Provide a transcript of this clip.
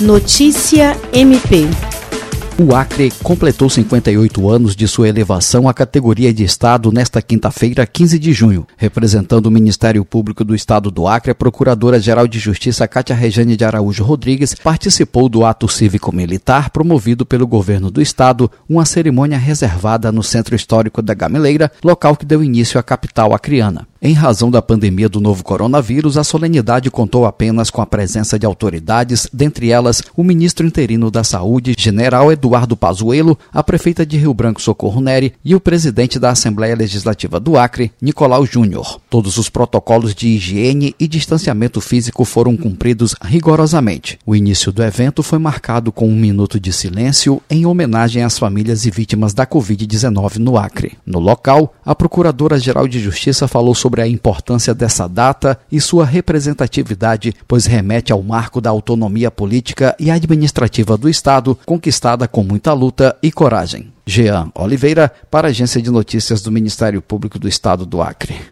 Notícia MP. O Acre completou 58 anos de sua elevação à categoria de Estado nesta quinta-feira, 15 de junho. Representando o Ministério Público do Estado do Acre, a Procuradora-Geral de Justiça Cátia Rejane de Araújo Rodrigues participou do ato cívico-militar promovido pelo governo do Estado, uma cerimônia reservada no Centro Histórico da Gameleira, local que deu início à capital acriana. Em razão da pandemia do novo coronavírus, a solenidade contou apenas com a presença de autoridades, dentre elas o ministro interino da Saúde, general Eduardo Pazuello, a prefeita de Rio Branco Socorro Neri e o presidente da Assembleia Legislativa do Acre, Nicolau Júnior. Todos os protocolos de higiene e distanciamento físico foram cumpridos rigorosamente. O início do evento foi marcado com um minuto de silêncio em homenagem às famílias e vítimas da Covid-19 no Acre. No local, a Procuradora-Geral de Justiça falou sobre sobre a importância dessa data e sua representatividade, pois remete ao marco da autonomia política e administrativa do Estado, conquistada com muita luta e coragem. Jean Oliveira, para a Agência de Notícias do Ministério Público do Estado do Acre.